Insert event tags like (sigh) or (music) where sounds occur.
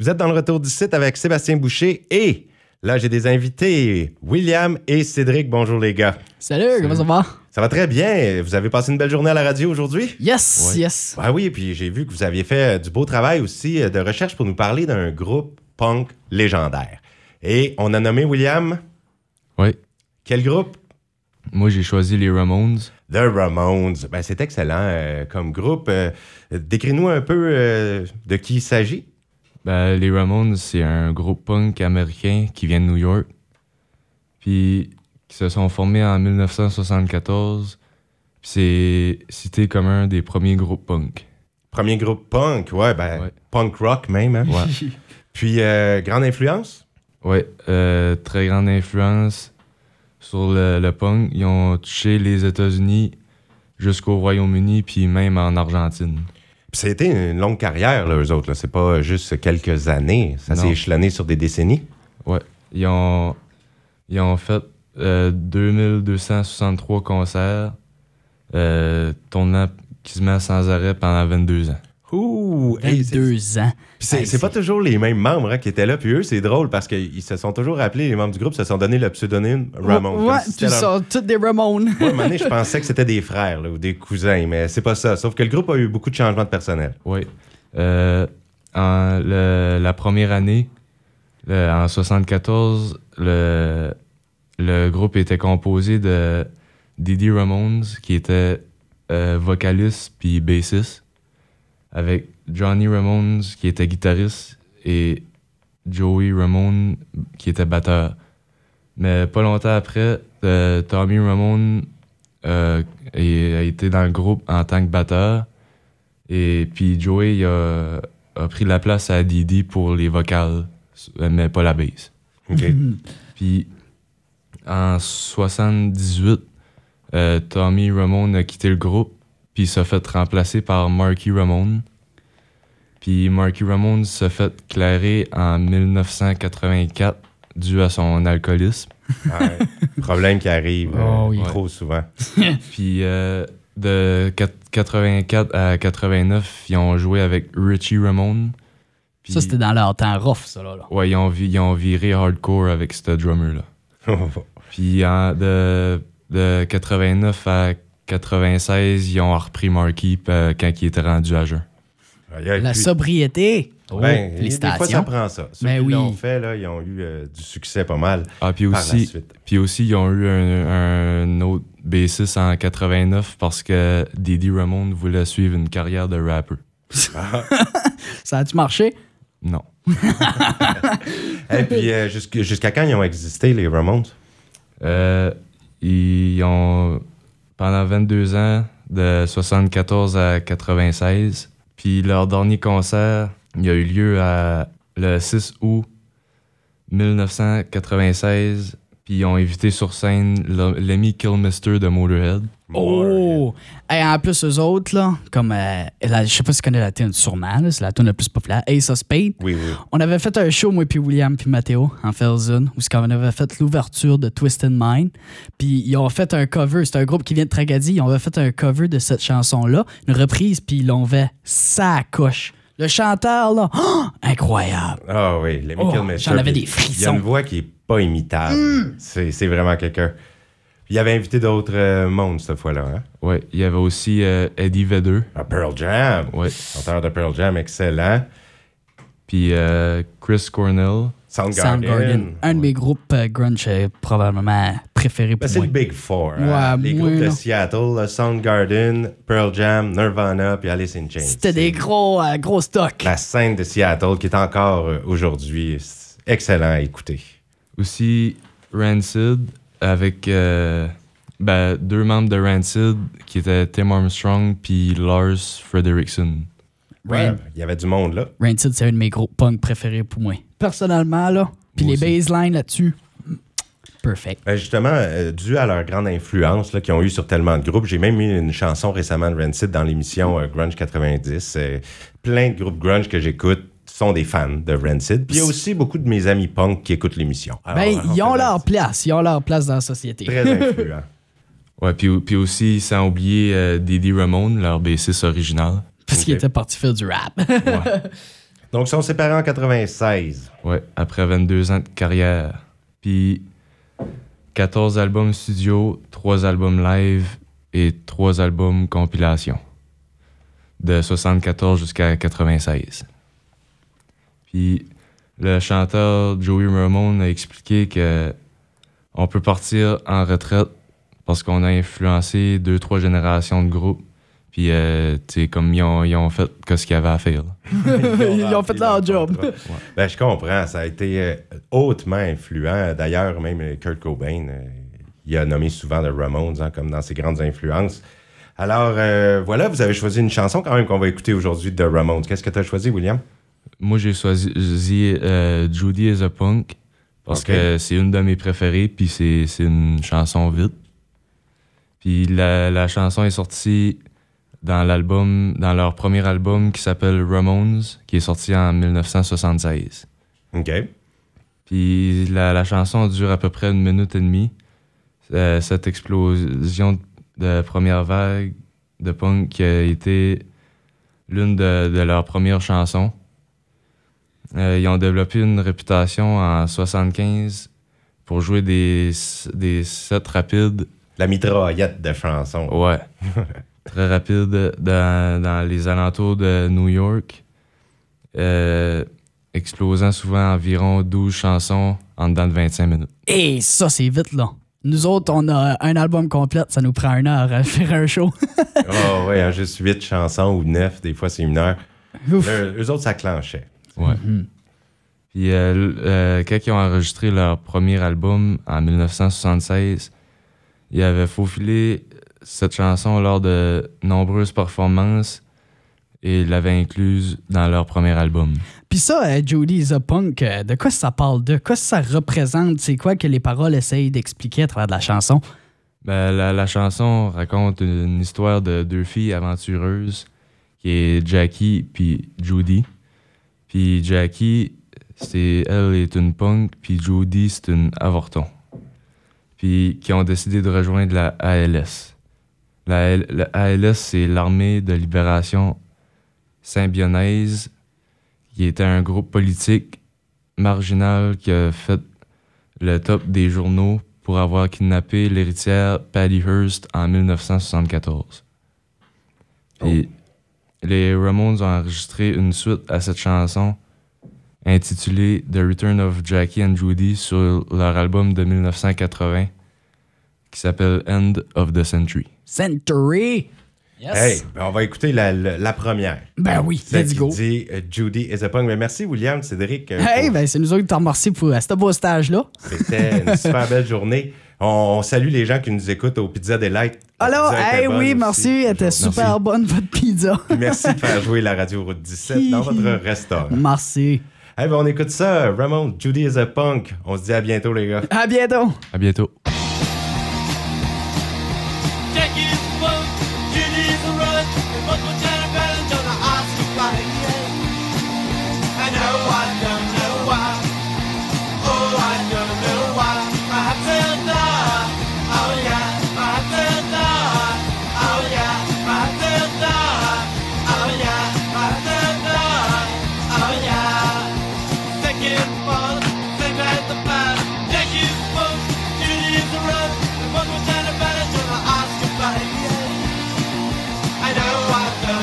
Vous êtes dans le retour du site avec Sébastien Boucher et là, j'ai des invités, William et Cédric. Bonjour les gars. Salut, comment ça va? Ça va très bien. Vous avez passé une belle journée à la radio aujourd'hui? Yes, Ouais. yes. Ah oui, puis j'ai vu que vous aviez fait euh, du beau travail aussi euh, de recherche pour nous parler d'un groupe punk légendaire. Et on a nommé William. Oui. Quel groupe? Moi, j'ai choisi les Ramones. The Ramones. Ben, c'est excellent euh, comme groupe. Euh, Décris-nous un peu euh, de qui il s'agit. Ben, les Ramones, c'est un groupe punk américain qui vient de New York. Puis, qui se sont formés en 1974. Puis, c'est cité comme un des premiers groupes punk. Premier groupe punk, ouais, ben, Ouais. punk rock même. hein. Ouais. (laughs) Puis, euh, grande influence? Ouais, euh, très grande influence sur le, le punk. Ils ont touché les États-Unis jusqu'au Royaume-Uni, puis même en Argentine. Puis ça a été une longue carrière, là, eux autres. là. C'est pas juste quelques années. Ça s'est échelonné sur des décennies. Ouais. Ils ont, ils ont fait euh, 2263 concerts, euh, tournant quasiment sans arrêt pendant 22 ans. Ouh! hey, c'est- 22 ans. Puis c'est Hey, pas toujours les mêmes membres hein, qui étaient là. Puis eux, c'est drôle parce qu'ils se sont toujours appelés, les membres du groupe se sont donné le pseudonyme Ramon. Ouais, puis leur- sont tous des Ramones. Moi, à un moment donné, je (laughs) pensais que c'était des frères là, ou des cousins, mais c'est pas ça. Sauf que le groupe a eu beaucoup de changements de personnel. Oui. Euh, en le- la première année, le- en 74, le, le groupe était composé de Didi Ramones, qui était euh, vocaliste puis bassiste, avec Johnny Ramones, qui était guitariste, et Joey Ramone, qui était batteur. Mais pas longtemps après, euh, Tommy Ramone euh, a été dans le groupe en tant que batteur. Et puis Joey il a, a pris la place à Didi pour les vocales, mais pas la bass. (laughs) Puis en 78, euh, Tommy Ramone a quitté le groupe, puis il s'est fait remplacer par Marky Ramone. Puis Marky Ramone s'est fait clairer en 1984 dû à son alcoolisme. Ouais. (laughs) Problème qui arrive euh, Oh oui. trop souvent. (laughs) Puis euh, de quat- 84 à 89, ils ont joué avec Richie Ramone. Puis- Ça, c'était dans leur temps rough, ça, là. là. Ouais, ils ont, vi- ils ont viré hardcore avec ce drummer-là. (laughs) Puis en- de, de 89 à 96, ils ont repris Marky euh, quand il était rendu à jeun. La puis- sobriété. Oh, Ben, des fois, ça prend ça. Ceux Ben qui oui. l'ont fait, là, ils ont eu euh, du succès pas mal Ah, puis par la aussi, suite. puis aussi, ils ont eu un, un autre bassiste en 89 parce que Didi Ramone voulait suivre une carrière de rapper. (laughs) Ça a-tu marché? Non. (laughs) Et puis, euh, jusqu'- jusqu'à quand ils ont existé, les Ramones? Euh, ils ont, pendant 22 ans, de 74 à 96. Puis leur dernier concert, il a eu lieu à, le 6 août 1996. Puis ils ont invité sur scène le- l'ami Killmister de Motorhead. Oh! Et en plus, eux autres, là, comme. euh, la- je sais pas si tu connais la tune, sûrement, c'est la tune la plus populaire, Ace of Spades. Oui, oui. On avait fait un show, moi, puis William, puis Mathéo, en Felsen, où qu'on avait fait l'ouverture de Twisted Mind. Puis ils ont fait un cover. C'est un groupe qui vient de Tragedy. Ils ont fait un cover de cette chanson-là, une reprise, puis ils l'ont fait sa coche. Le chanteur, là, oh, (gasps) incroyable. Ah oui, les Oh, Michael Messer, j'en avais des Il y a frissons. Une voix qui est pas imitable. C'est c'est vraiment quelqu'un. Il avait invité d'autres euh, mondes cette fois-là. Hein? Ouais, il y avait aussi euh, Eddie Vedder. Ah, Pearl Jam. Ouais. Chanteur de Pearl Jam, excellent. Puis euh, Chris Cornell. Soundgarden. Soundgarden. Un de Ouais. mes groupes euh, grunge probablement préférés Ben, pour c'est moi. le Big Four. hein? Les groupes de. Seattle, Soundgarden, Pearl Jam, Nirvana puis Alice in Chains. C'était des C'est gros, euh, gros stocks. La scène de Seattle qui est encore euh, aujourd'hui c'est excellent à écouter. Aussi Rancid avec euh, ben, deux membres de Rancid qui étaient Tim Armstrong puis Lars Frederiksen. Rain- Ouais, Il y avait du monde là. Rancid, c'est un de mes groupes punk préférés pour moi. Personnellement, là. Puis les baselines là-dessus. Perfect. Ben, justement, euh, dû à leur grande influence là, qu'ils ont eu sur tellement de groupes, j'ai même mis une chanson récemment de Rancid dans l'émission euh, Grunge 90. Euh, plein de groupes grunge que j'écoute sont des fans de Rancid. Puis il y a aussi beaucoup de mes amis punk qui écoutent l'émission. Ben, on ils ont leur place. Ils ont leur place dans la société. Très influent. (laughs) Ouais, puis, puis aussi, sans oublier euh, Didi Ramone, leur bassiste original. Parce qu'ils Ok. étaient partis faire du rap. Ouais. (laughs) Donc, ils sont séparés en 96. Ouais, après 22 ans de carrière. Puis 14 albums studio, 3 albums live et 3 albums compilation. De 74 jusqu'à 96. Puis le chanteur Joey Ramone a expliqué que on peut partir en retraite parce qu'on a influencé deux, trois générations de groupes. Puis, euh, tu sais, comme ils ont, ils ont fait ce qu'il y avait à faire. (laughs) Ils ont fait leur job. (laughs) Ben, je comprends. Ça a été euh, hautement influent. D'ailleurs, même euh, Kurt Cobain, euh, il a nommé souvent The Ramones hein, comme dans ses grandes influences. Alors, euh, voilà, vous avez choisi une chanson quand même qu'on va écouter aujourd'hui de The Ramones. Qu'est-ce que tu as choisi, William? Moi, j'ai choisi euh, Judy is a Punk parce que c'est une de mes préférées, puis c'est c'est une chanson vite. Puis la, la chanson est sortie dans l'album, dans leur premier album qui s'appelle Ramones, qui est sorti en 1976. OK. Puis la, la chanson dure à peu près une minute et demie. Euh, cette explosion de première vague de punk qui a été l'une de, de leurs premières chansons. Euh, ils ont développé une réputation en 75 pour jouer des, des sets rapides. La mitraillette de chansons. Ouais. (laughs) Très rapides dans, dans les alentours de New York. Euh, explosant souvent environ 12 chansons en dedans de 25 minutes. Et ça, c'est vite, là. Nous autres, on a un album complet, ça nous prend une heure à faire un show. Oh, (laughs) ouais, hein, juste huit chansons ou neuf, des fois c'est une heure. Ouf. Eux autres, ça clenchait. Ouais. Puis euh, euh, quand ils ont enregistré leur premier album en 1976, ils avaient faufilé cette chanson lors de nombreuses performances et ils l'avaient incluse dans leur premier album. Puis ça, euh, Judy is a Punk, de quoi ça parle? De? Quoi ça représente? C'est quoi que les paroles essayent d'expliquer à travers de la chanson? Ben, la, la chanson raconte une histoire de deux filles aventureuses qui est Jackie puis Judy. Puis Jackie, c'est elle est une punk, puis Judy c'est une avorton. Puis qui ont décidé de rejoindre la ALS. La, ALS c'est l'armée de libération symbionnaise qui était un groupe politique marginal qui a fait le top des journaux pour avoir kidnappé l'héritière Patty Hearst en 1974. Et les Ramones ont enregistré une suite à cette chanson intitulée The Return of Jackie and Judy sur leur album de 1980 qui s'appelle End of the Century. Century! Yes! Hey, ben, on va écouter la, la- la première. Ben oui, Celle let's go! dit euh, Judy is a punk. Mais merci, William, Cédric. euh, Hey, pour- ben c'est nous autres qui t'en remercie pour euh, ce beau stage-là. C'était une super belle journée. On, on salue les gens qui nous écoutent au Pizza Delight. Alors, hey, oui, aussi. merci, elle était Merci. super bonne, votre pizza. Merci de faire jouer la radio Route 17 dans (laughs) votre restaurant. merci. Hey, ben, on écoute ça. Ramon, Judy is a punk. On se dit à bientôt, les gars. À bientôt! À bientôt. what the